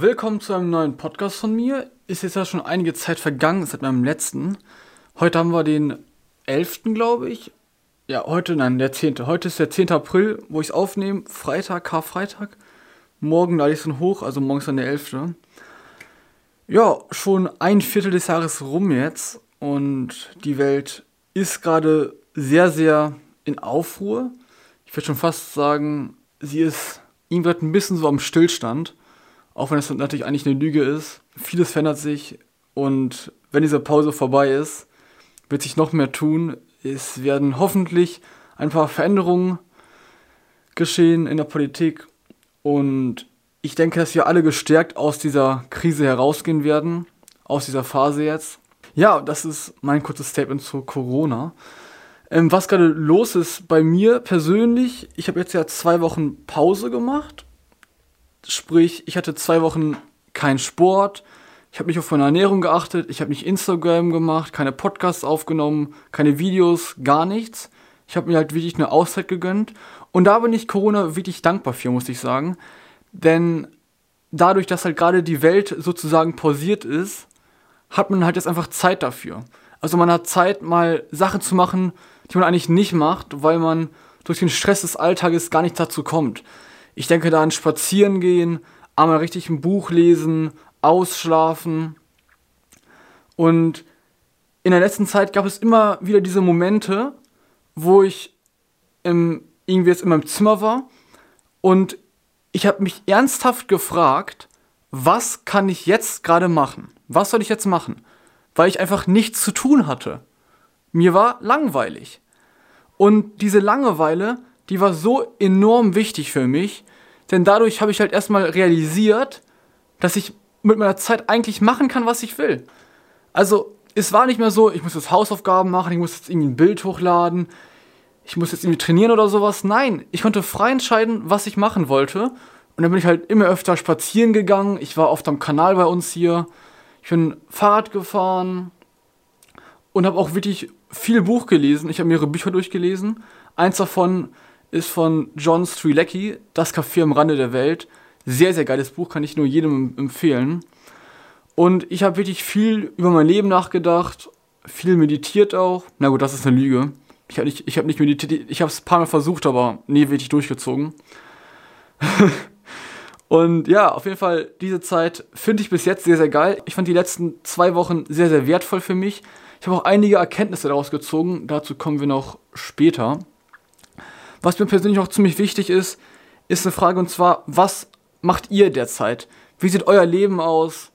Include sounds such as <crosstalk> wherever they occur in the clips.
Willkommen zu einem neuen Podcast von mir. Ist jetzt ja schon einige Zeit vergangen seit meinem letzten. Heute haben wir den 11. glaube ich. Ja, heute, nein, der 10. Heute ist der 10. April, wo ich es aufnehme. Freitag, Karfreitag. Morgen lade ich es dann hoch, also morgens dann der 11. Ja, schon ein Viertel des Jahres rum jetzt. Und die Welt ist gerade sehr, sehr in Aufruhr. Ich würde schon fast sagen, sie ist irgendwie ein bisschen so am Stillstand. Auch wenn es natürlich eigentlich eine Lüge ist. Vieles verändert sich und wenn diese Pause vorbei ist, wird sich noch mehr tun. Es werden hoffentlich ein paar Veränderungen geschehen in der Politik und ich denke, dass wir alle gestärkt aus dieser Krise herausgehen werden, aus dieser Phase jetzt. Ja, das ist mein kurzes Statement zu Corona. Ähm, was gerade los ist bei mir persönlich, ich habe jetzt ja zwei Wochen Pause gemacht Sprich, ich hatte zwei Wochen keinen Sport, ich habe nicht auf meine Ernährung geachtet, ich habe nicht Instagram gemacht, keine Podcasts aufgenommen, keine Videos, gar nichts. Ich habe mir halt wirklich eine Auszeit gegönnt. Und da bin ich Corona wirklich dankbar für, muss ich sagen. Denn dadurch, dass halt gerade die Welt sozusagen pausiert ist, hat man halt jetzt einfach Zeit dafür. Also man hat Zeit, mal Sachen zu machen, die man eigentlich nicht macht, weil man durch den Stress des Alltages gar nicht dazu kommt. Ich denke da an Spazieren gehen, einmal richtig ein Buch lesen, ausschlafen. Und in der letzten Zeit gab es immer wieder diese Momente, wo ich im, irgendwie jetzt in meinem Zimmer war und ich habe mich ernsthaft gefragt, was kann ich jetzt gerade machen? Was soll ich jetzt machen? Weil ich einfach nichts zu tun hatte. Mir war langweilig. Und diese Langeweile, die war so enorm wichtig für mich, denn dadurch habe ich halt erstmal realisiert, dass ich mit meiner Zeit eigentlich machen kann, was ich will. Also, es war nicht mehr so, ich muss jetzt Hausaufgaben machen, ich muss jetzt irgendwie ein Bild hochladen, ich muss jetzt irgendwie trainieren oder sowas. Nein, ich konnte frei entscheiden, was ich machen wollte. Und dann bin ich halt immer öfter spazieren gegangen. Ich war oft am Kanal bei uns hier. Ich bin Fahrrad gefahren und habe auch wirklich viel Buch gelesen. Ich habe mehrere Bücher durchgelesen. Eins davon ist von John Strilecki, Das Café am Rande der Welt. Sehr, sehr geiles Buch, kann ich nur jedem empfehlen. Und ich habe wirklich viel über mein Leben nachgedacht, viel meditiert auch. Na gut, das ist eine Lüge. Ich habe nicht, hab nicht meditiert, ich habe es ein paar Mal versucht, aber nie wirklich durchgezogen. <laughs> Und ja, auf jeden Fall, diese Zeit finde ich bis jetzt sehr, sehr geil. Ich fand die letzten zwei Wochen sehr, sehr wertvoll für mich. Ich habe auch einige Erkenntnisse daraus gezogen. Dazu kommen wir noch später. Was mir persönlich auch ziemlich wichtig ist, ist eine Frage und zwar, was macht ihr derzeit? Wie sieht euer Leben aus?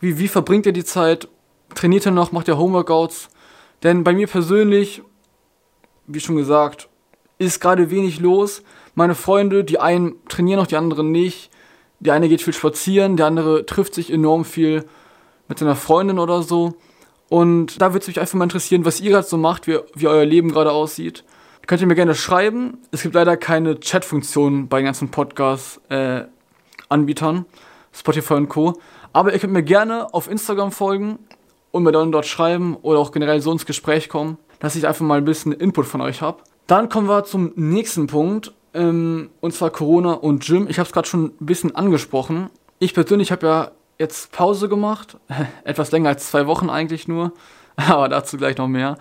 Wie, wie verbringt ihr die Zeit? Trainiert ihr noch? Macht ihr Homeworkouts? Denn bei mir persönlich, wie schon gesagt, ist gerade wenig los. Meine Freunde, die einen trainieren noch, die anderen nicht. Der eine geht viel spazieren, der andere trifft sich enorm viel mit seiner Freundin oder so. Und da würde es mich einfach mal interessieren, was ihr gerade so macht, wie, wie euer Leben gerade aussieht. Könnt ihr mir gerne schreiben. Es gibt leider keine Chat-Funktion bei den ganzen Podcast-Anbietern, Spotify und Co. Aber ihr könnt mir gerne auf Instagram folgen und mir dann dort schreiben oder auch generell so ins Gespräch kommen, dass ich einfach mal ein bisschen Input von euch habe. Dann kommen wir zum nächsten Punkt, ähm, und zwar Corona und Gym. Ich habe es gerade schon ein bisschen angesprochen. Ich persönlich habe ja jetzt Pause gemacht, <laughs> etwas länger als zwei Wochen eigentlich nur, <laughs> aber dazu gleich noch mehr.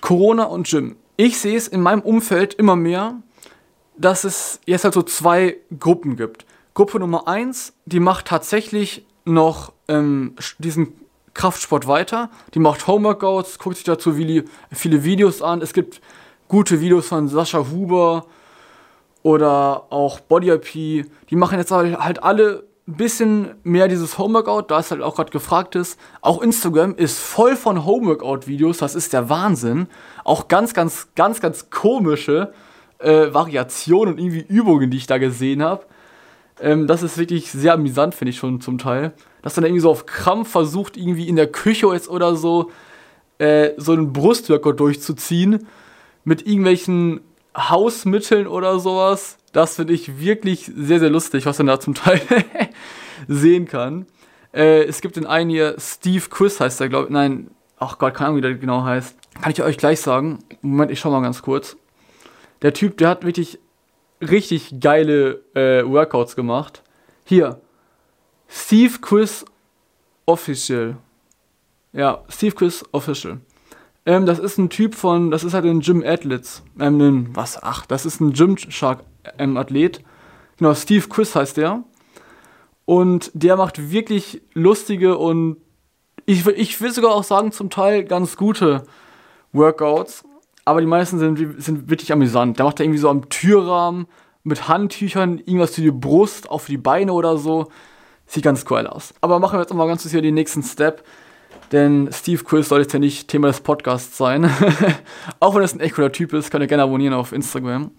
Corona und Gym ich sehe es in meinem Umfeld immer mehr, dass es jetzt halt so zwei Gruppen gibt. Gruppe Nummer eins, die macht tatsächlich noch ähm, diesen Kraftsport weiter. Die macht Homeworkouts, guckt sich dazu viele Videos an. Es gibt gute Videos von Sascha Huber oder auch Body IP. Die machen jetzt halt alle ein bisschen mehr dieses Homeworkout, da es halt auch gerade gefragt ist. Auch Instagram ist voll von Homeworkout-Videos, das ist der Wahnsinn. Auch ganz, ganz, ganz, ganz komische äh, Variationen und irgendwie Übungen, die ich da gesehen habe. Ähm, das ist wirklich sehr amüsant, finde ich schon zum Teil. Dass dann irgendwie so auf Krampf versucht, irgendwie in der Küche jetzt oder so, äh, so einen Brustworkout durchzuziehen. Mit irgendwelchen Hausmitteln oder sowas. Das finde ich wirklich sehr, sehr lustig, was man da zum Teil <laughs> sehen kann. Äh, es gibt den einen hier, Steve Chris heißt der, glaube ich. Nein, ach Gott, keine Ahnung, wie der genau heißt. Kann ich euch gleich sagen. Moment, ich schau mal ganz kurz. Der Typ, der hat wirklich richtig geile äh, Workouts gemacht. Hier. Steve Quiz Official. Ja, Steve Quiz Official. Ähm, das ist ein Typ von, das ist halt ein Jim Athletes. Ähm, ein, was, ach, das ist ein Gymshark ähm, Athlet. Genau, Steve Quiz heißt der. Und der macht wirklich lustige und ich, ich will sogar auch sagen, zum Teil ganz gute Workouts. Aber die meisten sind, sind wirklich amüsant. Der macht da irgendwie so am Türrahmen mit Handtüchern irgendwas für die Brust, auch für die Beine oder so. Sieht ganz cool aus. Aber machen wir jetzt nochmal ganz kurz hier den nächsten Step. Denn Steve Quiz soll jetzt ja nicht Thema des Podcasts sein. <laughs> auch wenn es ein echt cooler Typ ist, könnt ihr gerne abonnieren auf Instagram.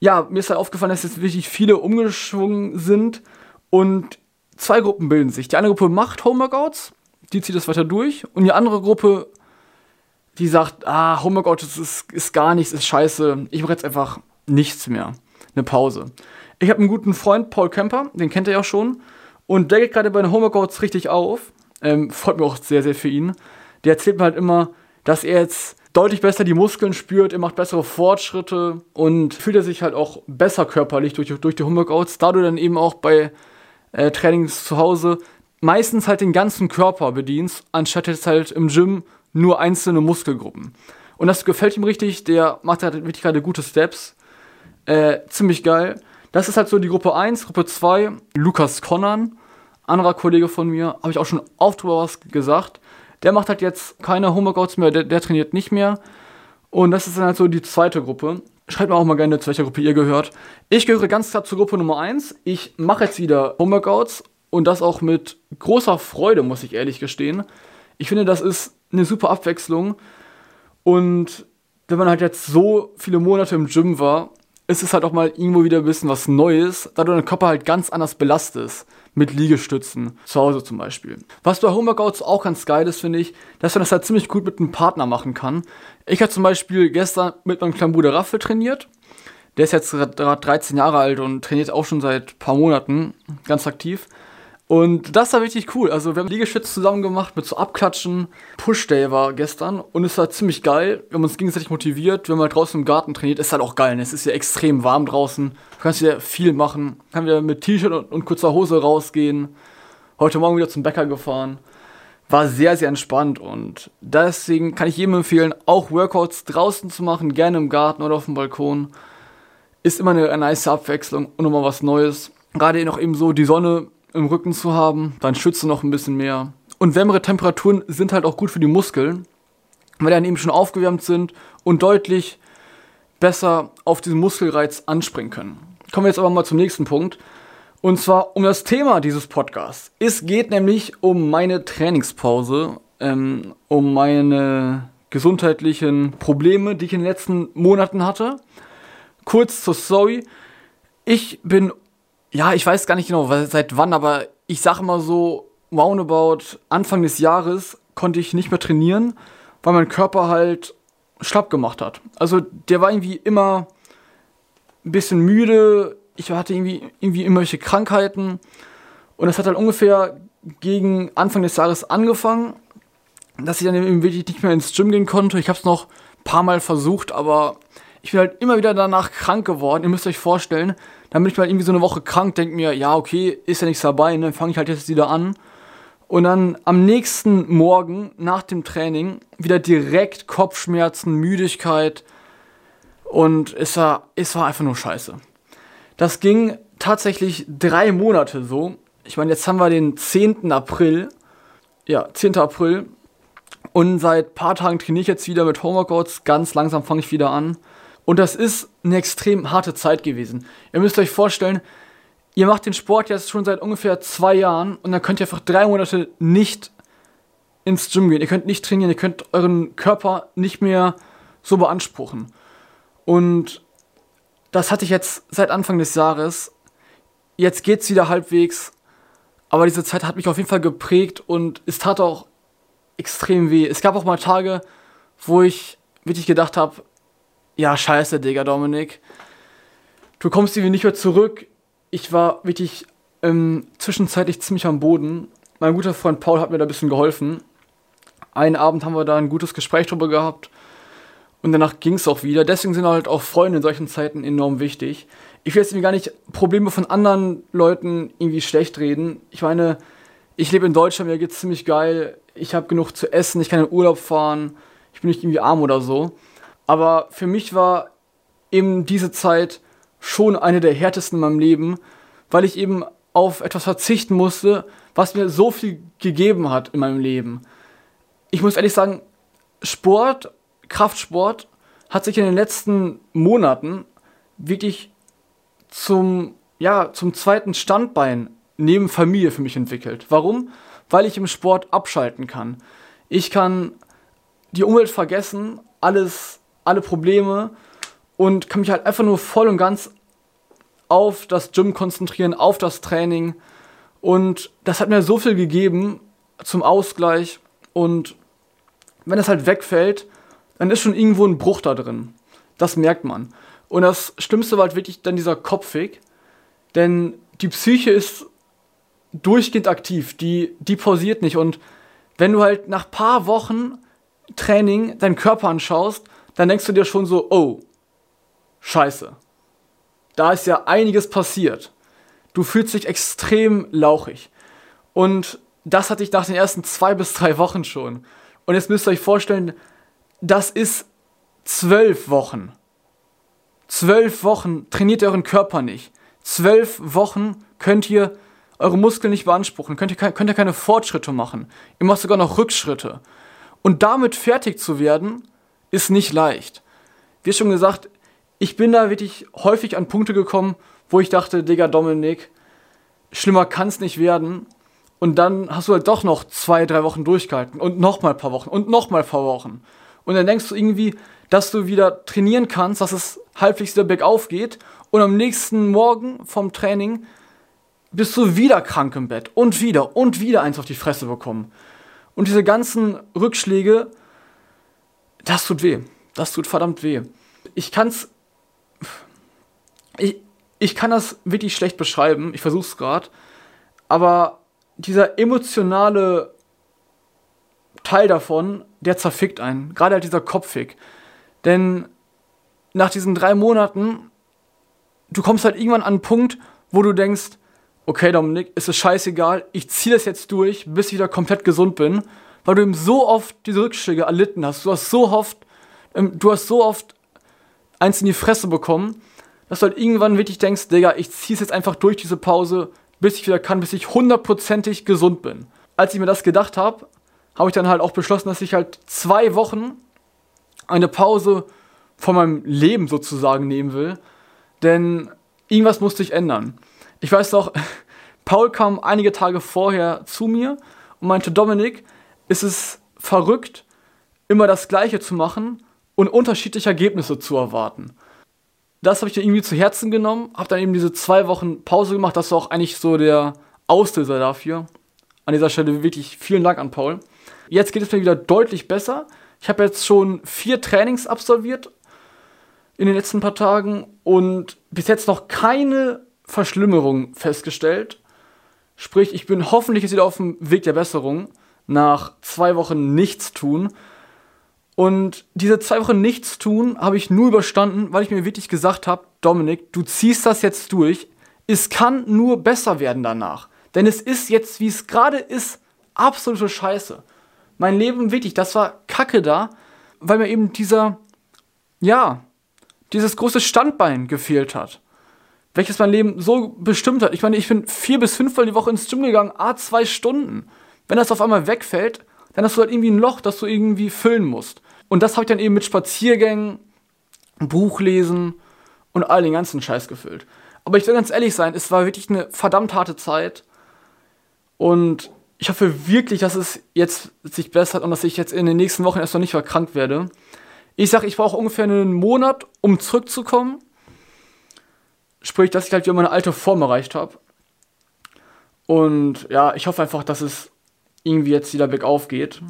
Ja, mir ist halt aufgefallen, dass jetzt wirklich viele umgeschwungen sind und zwei Gruppen bilden sich. Die eine Gruppe macht Homeworkouts, die zieht das weiter durch und die andere Gruppe, die sagt, ah, Homeworkouts ist, ist gar nichts, ist scheiße, ich mache jetzt einfach nichts mehr. Eine Pause. Ich habe einen guten Freund, Paul Kemper, den kennt ihr ja schon. Und der geht gerade bei den Homeworkouts richtig auf. Ähm, freut mich auch sehr, sehr für ihn. Der erzählt mir halt immer, dass er jetzt deutlich besser die Muskeln spürt, er macht bessere Fortschritte und fühlt er sich halt auch besser körperlich durch, durch die Homeworkouts, da du dann eben auch bei äh, Trainings zu Hause meistens halt den ganzen Körper bedienst, anstatt jetzt halt im Gym nur einzelne Muskelgruppen. Und das gefällt ihm richtig, der macht halt wirklich gerade gute Steps. Äh, ziemlich geil. Das ist halt so die Gruppe 1, Gruppe 2, Lukas Connan, anderer Kollege von mir, habe ich auch schon oft drüber was gesagt. Der macht halt jetzt keine Homeworkouts mehr, der, der, trainiert nicht mehr. Und das ist dann halt so die zweite Gruppe. Schreibt mir auch mal gerne, zu welcher Gruppe ihr gehört. Ich gehöre ganz klar zur Gruppe Nummer 1. Ich mache jetzt wieder Homeworkouts und das auch mit großer Freude, muss ich ehrlich gestehen. Ich finde, das ist eine super Abwechslung. Und wenn man halt jetzt so viele Monate im Gym war, ist es halt auch mal irgendwo wieder ein bisschen was Neues, da du deinen Körper halt ganz anders belastest. Mit Liegestützen, zu Hause zum Beispiel. Was bei Homeworkouts auch ganz geil ist, finde ich, dass man das halt ziemlich gut mit einem Partner machen kann. Ich habe zum Beispiel gestern mit meinem kleinen Bruder Raffel trainiert. Der ist jetzt gerade 13 Jahre alt und trainiert auch schon seit ein paar Monaten ganz aktiv. Und das war richtig cool. Also wir haben Liegestütze zusammen gemacht mit so Abklatschen. Push Day war gestern und es war ziemlich geil. Wir haben uns gegenseitig motiviert. Wir haben halt draußen im Garten trainiert. Ist halt auch geil. Ne? Es ist ja extrem warm draußen. Du kannst ja viel machen. Kann wieder mit T-Shirt und, und kurzer Hose rausgehen. Heute Morgen wieder zum Bäcker gefahren. War sehr, sehr entspannt und deswegen kann ich jedem empfehlen, auch Workouts draußen zu machen, gerne im Garten oder auf dem Balkon. Ist immer eine, eine nice Abwechslung und nochmal was Neues. Gerade noch eben so die Sonne im Rücken zu haben, dann schützt du noch ein bisschen mehr. Und wärmere Temperaturen sind halt auch gut für die Muskeln, weil die dann eben schon aufgewärmt sind und deutlich besser auf diesen Muskelreiz anspringen können. Kommen wir jetzt aber mal zum nächsten Punkt. Und zwar um das Thema dieses Podcasts. Es geht nämlich um meine Trainingspause, ähm, um meine gesundheitlichen Probleme, die ich in den letzten Monaten hatte. Kurz zur Story. Ich bin ja, ich weiß gar nicht genau, seit wann, aber ich sage immer so, roundabout Anfang des Jahres konnte ich nicht mehr trainieren, weil mein Körper halt schlapp gemacht hat. Also der war irgendwie immer ein bisschen müde, ich hatte irgendwie, irgendwie irgendwelche Krankheiten und das hat halt ungefähr gegen Anfang des Jahres angefangen, dass ich dann eben wirklich nicht mehr ins Gym gehen konnte. Ich habe es noch ein paar Mal versucht, aber ich bin halt immer wieder danach krank geworden. Ihr müsst euch vorstellen, dann bin ich mal irgendwie so eine Woche krank, denke mir, ja, okay, ist ja nichts dabei, ne? fange ich halt jetzt wieder an. Und dann am nächsten Morgen nach dem Training wieder direkt Kopfschmerzen, Müdigkeit und es war, es war einfach nur scheiße. Das ging tatsächlich drei Monate so. Ich meine, jetzt haben wir den 10. April. Ja, 10. April. Und seit ein paar Tagen trainiere ich jetzt wieder mit Homeworkouts. Ganz langsam fange ich wieder an. Und das ist eine extrem harte Zeit gewesen. Ihr müsst euch vorstellen, ihr macht den Sport jetzt schon seit ungefähr zwei Jahren und dann könnt ihr einfach drei Monate nicht ins Gym gehen. Ihr könnt nicht trainieren, ihr könnt euren Körper nicht mehr so beanspruchen. Und das hatte ich jetzt seit Anfang des Jahres. Jetzt geht's wieder halbwegs. Aber diese Zeit hat mich auf jeden Fall geprägt und es tat auch extrem weh. Es gab auch mal Tage, wo ich wirklich gedacht habe, ja, scheiße, Digga, Dominik. Du kommst irgendwie nicht mehr zurück. Ich war wirklich ähm, zwischenzeitlich ziemlich am Boden. Mein guter Freund Paul hat mir da ein bisschen geholfen. Einen Abend haben wir da ein gutes Gespräch drüber gehabt. Und danach ging es auch wieder. Deswegen sind halt auch Freunde in solchen Zeiten enorm wichtig. Ich will jetzt irgendwie gar nicht Probleme von anderen Leuten irgendwie schlecht reden. Ich meine, ich lebe in Deutschland, mir geht's ziemlich geil. Ich habe genug zu essen, ich kann in Urlaub fahren. Ich bin nicht irgendwie arm oder so. Aber für mich war eben diese Zeit schon eine der härtesten in meinem Leben, weil ich eben auf etwas verzichten musste, was mir so viel gegeben hat in meinem Leben. Ich muss ehrlich sagen, Sport, Kraftsport hat sich in den letzten Monaten wirklich zum, ja, zum zweiten Standbein neben Familie für mich entwickelt. Warum? Weil ich im Sport abschalten kann. Ich kann die Umwelt vergessen, alles, alle Probleme und kann mich halt einfach nur voll und ganz auf das Gym konzentrieren, auf das Training. Und das hat mir so viel gegeben zum Ausgleich. Und wenn es halt wegfällt, dann ist schon irgendwo ein Bruch da drin. Das merkt man. Und das Schlimmste war halt wirklich dann dieser Kopfweg. Denn die Psyche ist durchgehend aktiv, die, die pausiert nicht. Und wenn du halt nach paar Wochen Training deinen Körper anschaust, dann denkst du dir schon so, oh, scheiße. Da ist ja einiges passiert. Du fühlst dich extrem lauchig. Und das hatte ich nach den ersten zwei bis drei Wochen schon. Und jetzt müsst ihr euch vorstellen, das ist zwölf Wochen. Zwölf Wochen trainiert ihr euren Körper nicht. Zwölf Wochen könnt ihr eure Muskeln nicht beanspruchen, könnt ihr, könnt ihr keine Fortschritte machen. Ihr macht sogar noch Rückschritte. Und damit fertig zu werden, ist nicht leicht. Wie schon gesagt, ich bin da wirklich häufig an Punkte gekommen, wo ich dachte, Digga, Dominik, schlimmer kann es nicht werden. Und dann hast du halt doch noch zwei, drei Wochen durchgehalten und nochmal ein paar Wochen und nochmal ein paar Wochen. Und dann denkst du irgendwie, dass du wieder trainieren kannst, dass es halbwegs wieder bergauf geht. Und am nächsten Morgen vom Training bist du wieder krank im Bett und wieder und wieder eins auf die Fresse bekommen. Und diese ganzen Rückschläge, das tut weh. Das tut verdammt weh. Ich kann's. Ich, ich kann das wirklich schlecht beschreiben. Ich versuch's gerade. Aber dieser emotionale Teil davon, der zerfickt einen. Gerade halt dieser Kopffick. Denn nach diesen drei Monaten, du kommst halt irgendwann an einen Punkt, wo du denkst, okay, Dominik, ist es scheißegal, ich ziehe das jetzt durch, bis ich wieder komplett gesund bin, weil du eben so oft diese Rückschläge erlitten hast. Du hast so oft, ähm, du hast so oft eins in die Fresse bekommen, dass du halt irgendwann wirklich denkst, Digga, ich ziehe es jetzt einfach durch diese Pause, bis ich wieder kann, bis ich hundertprozentig gesund bin. Als ich mir das gedacht habe, habe ich dann halt auch beschlossen, dass ich halt zwei Wochen eine Pause von meinem Leben sozusagen nehmen will. Denn irgendwas musste ich ändern. Ich weiß doch, <laughs> Paul kam einige Tage vorher zu mir und meinte, Dominik, ist es verrückt, immer das Gleiche zu machen und unterschiedliche Ergebnisse zu erwarten. Das habe ich dann irgendwie zu Herzen genommen, habe dann eben diese zwei Wochen Pause gemacht. Das war auch eigentlich so der Auslöser dafür. An dieser Stelle wirklich vielen Dank an Paul. Jetzt geht es mir wieder deutlich besser. Ich habe jetzt schon vier Trainings absolviert in den letzten paar Tagen und bis jetzt noch keine Verschlimmerung festgestellt. Sprich, ich bin hoffentlich jetzt wieder auf dem Weg der Besserung nach zwei Wochen nichts tun. Und diese zwei Wochen nichts tun habe ich nur überstanden, weil ich mir wirklich gesagt habe, Dominik, du ziehst das jetzt durch. Es kann nur besser werden danach. Denn es ist jetzt, wie es gerade ist, absolute Scheiße. Mein Leben wirklich, das war Kacke da, weil mir eben dieser, ja, dieses große Standbein gefehlt hat welches mein Leben so bestimmt hat. Ich meine, ich bin vier bis fünfmal die Woche ins Gym gegangen, a zwei Stunden. Wenn das auf einmal wegfällt, dann hast du halt irgendwie ein Loch, das du irgendwie füllen musst. Und das habe ich dann eben mit Spaziergängen, Buchlesen und all den ganzen Scheiß gefüllt. Aber ich will ganz ehrlich sein, es war wirklich eine verdammt harte Zeit. Und ich hoffe wirklich, dass es jetzt sich bessert und dass ich jetzt in den nächsten Wochen erst noch nicht verkrankt werde. Ich sage, ich brauche ungefähr einen Monat, um zurückzukommen. Sprich, dass ich halt wieder meine alte Form erreicht habe. Und ja, ich hoffe einfach, dass es irgendwie jetzt wieder bergauf geht.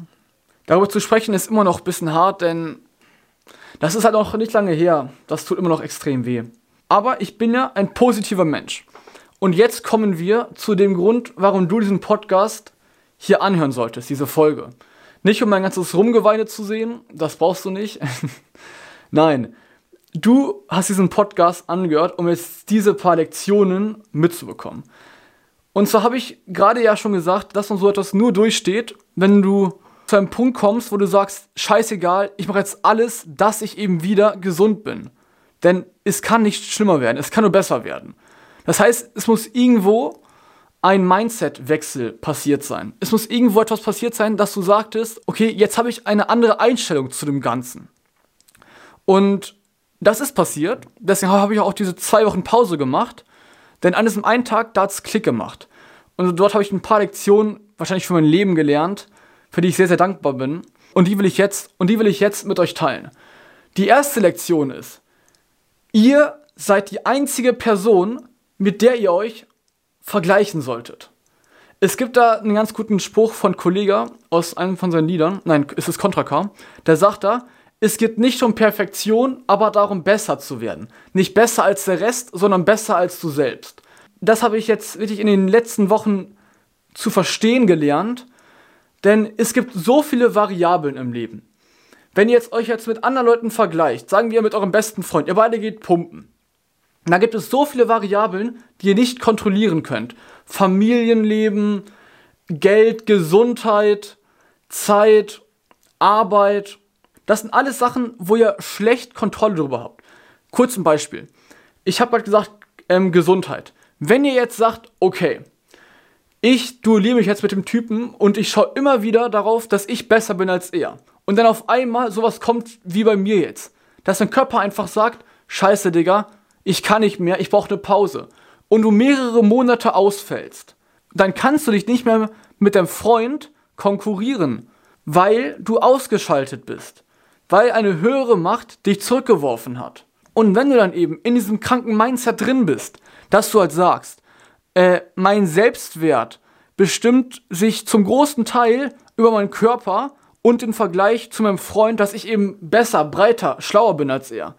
Darüber zu sprechen ist immer noch ein bisschen hart, denn das ist halt auch nicht lange her. Das tut immer noch extrem weh. Aber ich bin ja ein positiver Mensch. Und jetzt kommen wir zu dem Grund, warum du diesen Podcast hier anhören solltest, diese Folge. Nicht um mein ganzes Rumgeweine zu sehen, das brauchst du nicht, <laughs> Nein, du hast diesen Podcast angehört, um jetzt diese paar Lektionen mitzubekommen. Und zwar habe ich gerade ja schon gesagt, dass man so etwas nur durchsteht, wenn du zu einem Punkt kommst, wo du sagst, scheißegal, ich mache jetzt alles, dass ich eben wieder gesund bin. Denn es kann nicht schlimmer werden, es kann nur besser werden. Das heißt, es muss irgendwo ein Mindset-Wechsel passiert sein. Es muss irgendwo etwas passiert sein, dass du sagtest, okay, jetzt habe ich eine andere Einstellung zu dem Ganzen. Und das ist passiert. Deswegen habe ich auch diese zwei Wochen Pause gemacht. Denn an diesem einen Tag, da hat es Klick gemacht. Und dort habe ich ein paar Lektionen wahrscheinlich für mein Leben gelernt, für die ich sehr, sehr dankbar bin. Und die will ich jetzt, und die will ich jetzt mit euch teilen. Die erste Lektion ist, ihr seid die einzige Person, mit der ihr euch vergleichen solltet. Es gibt da einen ganz guten Spruch von Kollega aus einem von seinen Liedern, nein, es ist Contra K, der sagt da, es geht nicht um Perfektion, aber darum besser zu werden. Nicht besser als der Rest, sondern besser als du selbst. Das habe ich jetzt wirklich in den letzten Wochen zu verstehen gelernt, denn es gibt so viele Variablen im Leben. Wenn ihr jetzt euch jetzt mit anderen Leuten vergleicht, sagen wir mit eurem besten Freund, ihr beide geht pumpen, da gibt es so viele Variablen, die ihr nicht kontrollieren könnt. Familienleben, Geld, Gesundheit, Zeit, Arbeit. Das sind alles Sachen, wo ihr schlecht Kontrolle darüber habt. Kurz ein Beispiel. Ich habe gerade gesagt, ähm, Gesundheit. Wenn ihr jetzt sagt, okay, ich duelliere mich jetzt mit dem Typen und ich schaue immer wieder darauf, dass ich besser bin als er. Und dann auf einmal sowas kommt wie bei mir jetzt. Dass dein Körper einfach sagt, scheiße, Digga, ich kann nicht mehr, ich brauche eine Pause. Und du mehrere Monate ausfällst, dann kannst du dich nicht mehr mit deinem Freund konkurrieren, weil du ausgeschaltet bist, weil eine höhere Macht dich zurückgeworfen hat. Und wenn du dann eben in diesem kranken Mindset drin bist, dass du halt sagst, äh, mein Selbstwert bestimmt sich zum großen Teil über meinen Körper und im Vergleich zu meinem Freund, dass ich eben besser, breiter, schlauer bin als er,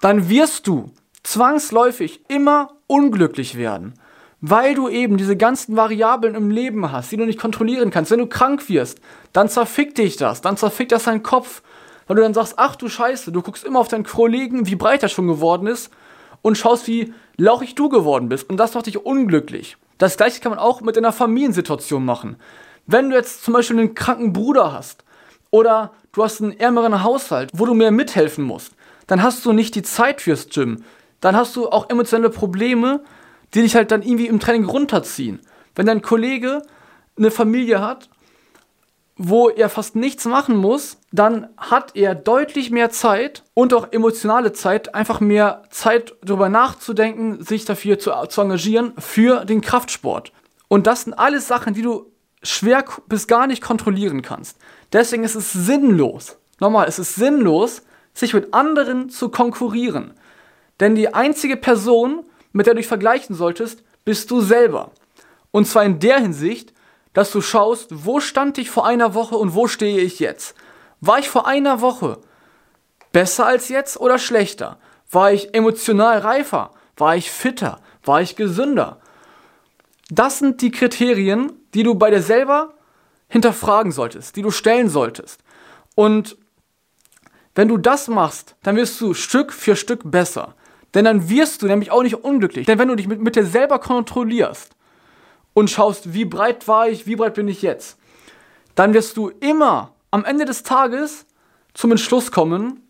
dann wirst du zwangsläufig immer unglücklich werden, weil du eben diese ganzen Variablen im Leben hast, die du nicht kontrollieren kannst. Wenn du krank wirst, dann zerfickt dich das, dann zerfickt das deinen Kopf, weil du dann sagst, ach du Scheiße, du guckst immer auf deinen Kollegen, wie breit er schon geworden ist und schaust, wie lauchig du geworden bist und das macht dich unglücklich. Das gleiche kann man auch mit einer Familiensituation machen. Wenn du jetzt zum Beispiel einen kranken Bruder hast oder du hast einen ärmeren Haushalt, wo du mehr mithelfen musst, dann hast du nicht die Zeit fürs Gym, dann hast du auch emotionale Probleme, die dich halt dann irgendwie im Training runterziehen. Wenn dein Kollege eine Familie hat, wo er fast nichts machen muss, dann hat er deutlich mehr Zeit und auch emotionale Zeit, einfach mehr Zeit darüber nachzudenken, sich dafür zu, zu engagieren für den Kraftsport. Und das sind alles Sachen, die du schwer bis gar nicht kontrollieren kannst. Deswegen ist es sinnlos. Nochmal, es ist sinnlos, sich mit anderen zu konkurrieren. Denn die einzige Person, mit der du dich vergleichen solltest, bist du selber. Und zwar in der Hinsicht, dass du schaust, wo stand ich vor einer Woche und wo stehe ich jetzt. War ich vor einer Woche besser als jetzt oder schlechter? War ich emotional reifer? War ich fitter? War ich gesünder? Das sind die Kriterien, die du bei dir selber hinterfragen solltest, die du stellen solltest. Und wenn du das machst, dann wirst du Stück für Stück besser. Denn dann wirst du nämlich auch nicht unglücklich. Denn wenn du dich mit, mit dir selber kontrollierst und schaust, wie breit war ich, wie breit bin ich jetzt, dann wirst du immer am Ende des Tages zum Entschluss kommen,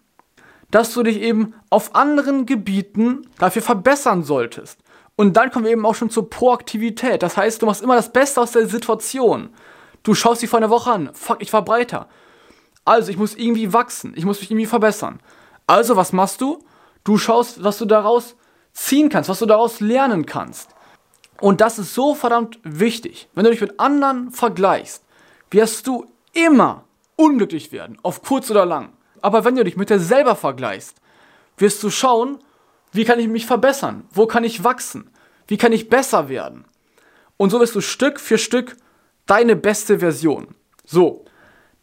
dass du dich eben auf anderen Gebieten dafür verbessern solltest. Und dann kommen wir eben auch schon zur Proaktivität. Das heißt, du machst immer das Beste aus der Situation. Du schaust dich vor einer Woche an. Fuck, ich war breiter. Also, ich muss irgendwie wachsen. Ich muss mich irgendwie verbessern. Also, was machst du? Du schaust, was du daraus ziehen kannst, was du daraus lernen kannst. Und das ist so verdammt wichtig. Wenn du dich mit anderen vergleichst, wirst du immer unglücklich werden, auf kurz oder lang. Aber wenn du dich mit dir selber vergleichst, wirst du schauen, wie kann ich mich verbessern? Wo kann ich wachsen? Wie kann ich besser werden? Und so wirst du Stück für Stück deine beste Version. So,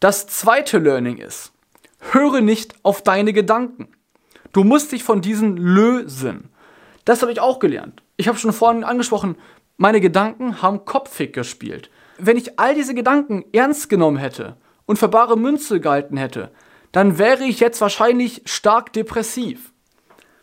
das zweite Learning ist, höre nicht auf deine Gedanken. Du musst dich von diesen lösen. Das habe ich auch gelernt. Ich habe schon vorhin angesprochen, meine Gedanken haben Kopffick gespielt. Wenn ich all diese Gedanken ernst genommen hätte und für bare Münze gehalten hätte, dann wäre ich jetzt wahrscheinlich stark depressiv.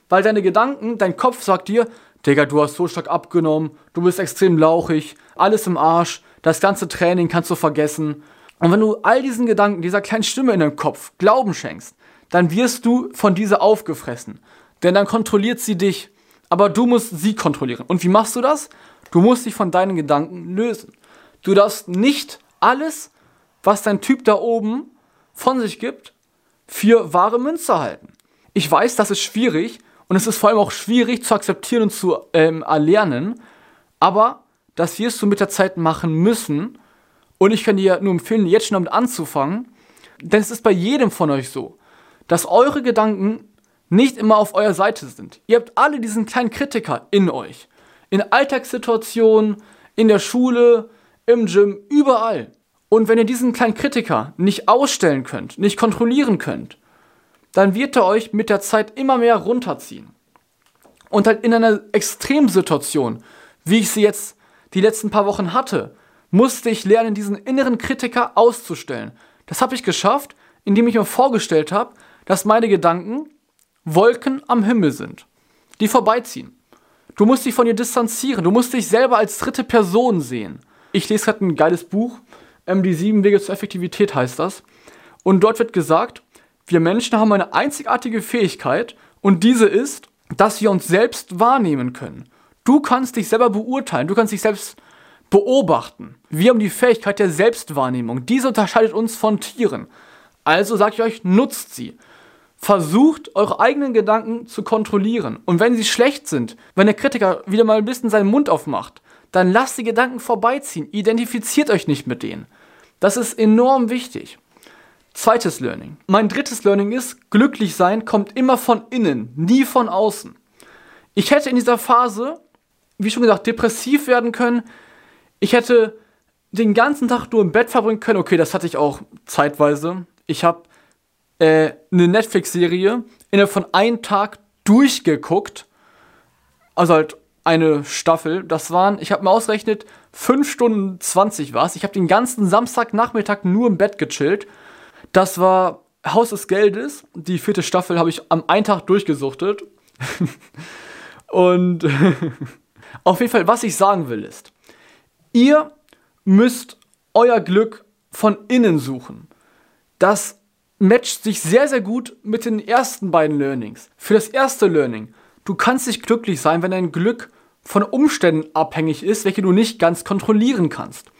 Weil deine Gedanken, dein Kopf sagt dir, Digga, du hast so stark abgenommen, du bist extrem lauchig, alles im Arsch, das ganze Training kannst du vergessen. Und wenn du all diesen Gedanken, dieser kleinen Stimme in deinem Kopf Glauben schenkst, dann wirst du von dieser aufgefressen. Denn dann kontrolliert sie dich. Aber du musst sie kontrollieren. Und wie machst du das? Du musst dich von deinen Gedanken lösen. Du darfst nicht alles, was dein Typ da oben von sich gibt, für wahre Münze halten. Ich weiß, das ist schwierig und es ist vor allem auch schwierig zu akzeptieren und zu ähm, erlernen, aber das wirst du mit der Zeit machen müssen und ich kann dir nur empfehlen, jetzt schon damit anzufangen, denn es ist bei jedem von euch so, dass eure Gedanken nicht immer auf eurer Seite sind. Ihr habt alle diesen kleinen Kritiker in euch. In Alltagssituationen, in der Schule, im Gym, überall. Und wenn ihr diesen kleinen Kritiker nicht ausstellen könnt, nicht kontrollieren könnt, dann wird er euch mit der Zeit immer mehr runterziehen. Und halt in einer Extremsituation, wie ich sie jetzt die letzten paar Wochen hatte, musste ich lernen, diesen inneren Kritiker auszustellen. Das habe ich geschafft, indem ich mir vorgestellt habe, dass meine Gedanken Wolken am Himmel sind, die vorbeiziehen. Du musst dich von ihr distanzieren, du musst dich selber als dritte Person sehen. Ich lese gerade ein geiles Buch, ähm, Die sieben Wege zur Effektivität heißt das. Und dort wird gesagt, wir Menschen haben eine einzigartige Fähigkeit und diese ist, dass wir uns selbst wahrnehmen können. Du kannst dich selber beurteilen, du kannst dich selbst beobachten. Wir haben die Fähigkeit der Selbstwahrnehmung. Diese unterscheidet uns von Tieren. Also sage ich euch, nutzt sie. Versucht, eure eigenen Gedanken zu kontrollieren. Und wenn sie schlecht sind, wenn der Kritiker wieder mal ein bisschen seinen Mund aufmacht, dann lasst die Gedanken vorbeiziehen. Identifiziert euch nicht mit denen. Das ist enorm wichtig. Zweites Learning. Mein drittes Learning ist, glücklich sein kommt immer von innen, nie von außen. Ich hätte in dieser Phase, wie schon gesagt, depressiv werden können. Ich hätte den ganzen Tag nur im Bett verbringen können. Okay, das hatte ich auch zeitweise. Ich habe äh, eine Netflix-Serie innerhalb von einem Tag durchgeguckt. Also halt eine Staffel. Das waren, ich habe mir ausgerechnet, 5 Stunden 20 war. Ich habe den ganzen Samstagnachmittag nur im Bett gechillt. Das war Haus des Geldes. Die vierte Staffel habe ich am einen Tag durchgesuchtet. <laughs> Und <laughs> auf jeden Fall, was ich sagen will, ist, ihr müsst euer Glück von innen suchen. Das matcht sich sehr, sehr gut mit den ersten beiden Learnings. Für das erste Learning, du kannst nicht glücklich sein, wenn dein Glück von Umständen abhängig ist, welche du nicht ganz kontrollieren kannst.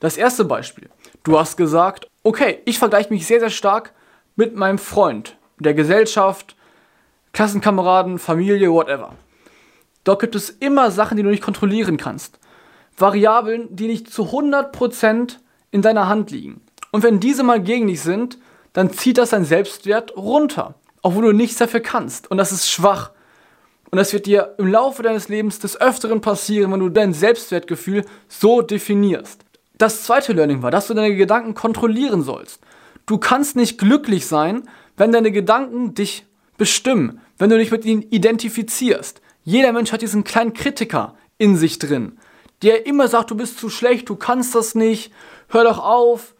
Das erste Beispiel. Du hast gesagt, okay, ich vergleiche mich sehr, sehr stark mit meinem Freund, der Gesellschaft, Klassenkameraden, Familie, whatever. Dort gibt es immer Sachen, die du nicht kontrollieren kannst. Variablen, die nicht zu 100% in deiner Hand liegen. Und wenn diese mal gegen dich sind, dann zieht das dein Selbstwert runter, obwohl du nichts dafür kannst. Und das ist schwach. Und das wird dir im Laufe deines Lebens des Öfteren passieren, wenn du dein Selbstwertgefühl so definierst. Das zweite Learning war, dass du deine Gedanken kontrollieren sollst. Du kannst nicht glücklich sein, wenn deine Gedanken dich bestimmen, wenn du dich mit ihnen identifizierst. Jeder Mensch hat diesen kleinen Kritiker in sich drin, der immer sagt, du bist zu schlecht, du kannst das nicht, hör doch auf,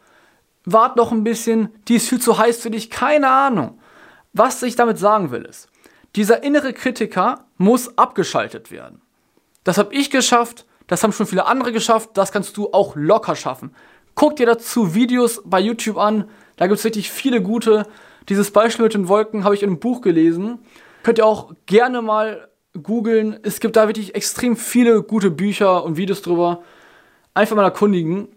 wart noch ein bisschen, die ist viel zu heiß für dich, keine Ahnung. Was ich damit sagen will ist, dieser innere Kritiker muss abgeschaltet werden. Das habe ich geschafft, das haben schon viele andere geschafft, das kannst du auch locker schaffen. Guck dir dazu Videos bei YouTube an, da gibt es richtig viele gute. Dieses Beispiel mit den Wolken habe ich in einem Buch gelesen. Könnt ihr auch gerne mal googeln. Es gibt da wirklich extrem viele gute Bücher und Videos drüber. Einfach mal erkundigen.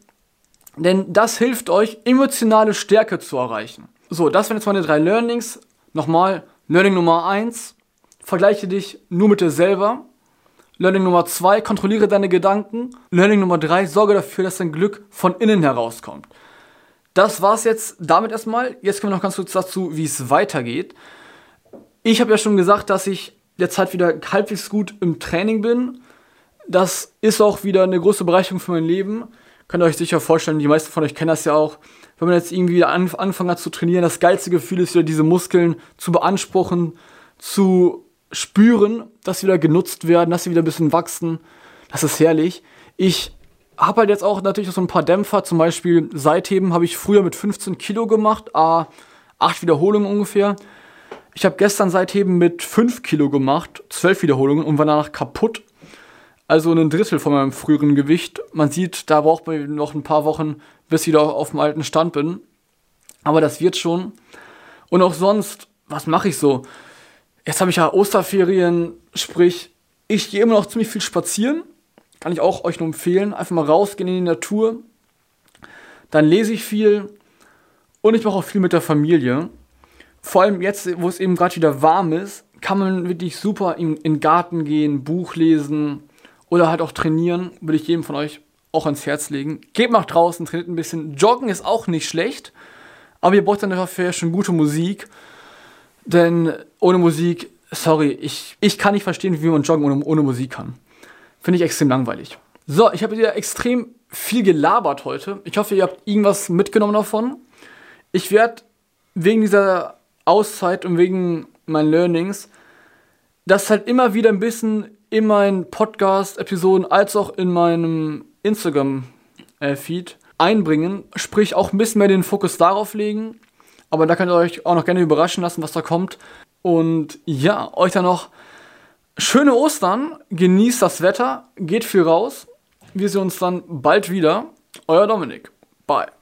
Denn das hilft euch, emotionale Stärke zu erreichen. So, das wären jetzt meine drei Learnings. Nochmal, Learning Nummer 1, vergleiche dich nur mit dir selber. Learning Nummer 2, kontrolliere deine Gedanken. Learning Nummer 3, sorge dafür, dass dein Glück von innen herauskommt. Das war's jetzt damit erstmal. Jetzt kommen wir noch ganz kurz dazu, wie es weitergeht. Ich habe ja schon gesagt, dass ich derzeit wieder halbwegs gut im Training bin. Das ist auch wieder eine große Bereicherung für mein Leben. Könnt ihr euch sicher vorstellen, die meisten von euch kennen das ja auch. Wenn man jetzt irgendwie an, angefangen hat zu trainieren, das geilste Gefühl ist wieder, diese Muskeln zu beanspruchen, zu spüren, dass sie wieder genutzt werden, dass sie wieder ein bisschen wachsen. Das ist herrlich. Ich habe halt jetzt auch natürlich so ein paar Dämpfer, zum Beispiel Seitheben habe ich früher mit 15 Kilo gemacht, a acht Wiederholungen ungefähr. Ich habe gestern seitheben mit 5 Kilo gemacht, 12 Wiederholungen und war danach kaputt. Also ein Drittel von meinem früheren Gewicht. Man sieht, da braucht man noch ein paar Wochen, bis ich wieder auf dem alten Stand bin. Aber das wird schon. Und auch sonst, was mache ich so? Jetzt habe ich ja Osterferien, sprich, ich gehe immer noch ziemlich viel spazieren. Kann ich auch euch nur empfehlen. Einfach mal rausgehen in die Natur. Dann lese ich viel und ich mache auch viel mit der Familie. Vor allem jetzt, wo es eben gerade wieder warm ist, kann man wirklich super in, den Garten gehen, Buch lesen oder halt auch trainieren. Würde ich jedem von euch auch ans Herz legen. Geht mal draußen, trainiert ein bisschen. Joggen ist auch nicht schlecht, aber ihr braucht dann dafür schon gute Musik. Denn ohne Musik, sorry, ich, ich kann nicht verstehen, wie man joggen ohne, ohne Musik kann. Finde ich extrem langweilig. So, ich habe wieder extrem viel gelabert heute. Ich hoffe, ihr habt irgendwas mitgenommen davon. Ich werde wegen dieser Auszeit und wegen meinen Learnings das halt immer wieder ein bisschen in meinen Podcast-Episoden als auch in meinem Instagram-Feed einbringen. Sprich, auch ein bisschen mehr den Fokus darauf legen. Aber da könnt ihr euch auch noch gerne überraschen lassen, was da kommt. Und ja, euch dann noch schöne Ostern. Genießt das Wetter. Geht viel raus. Wir sehen uns dann bald wieder. Euer Dominik. Bye.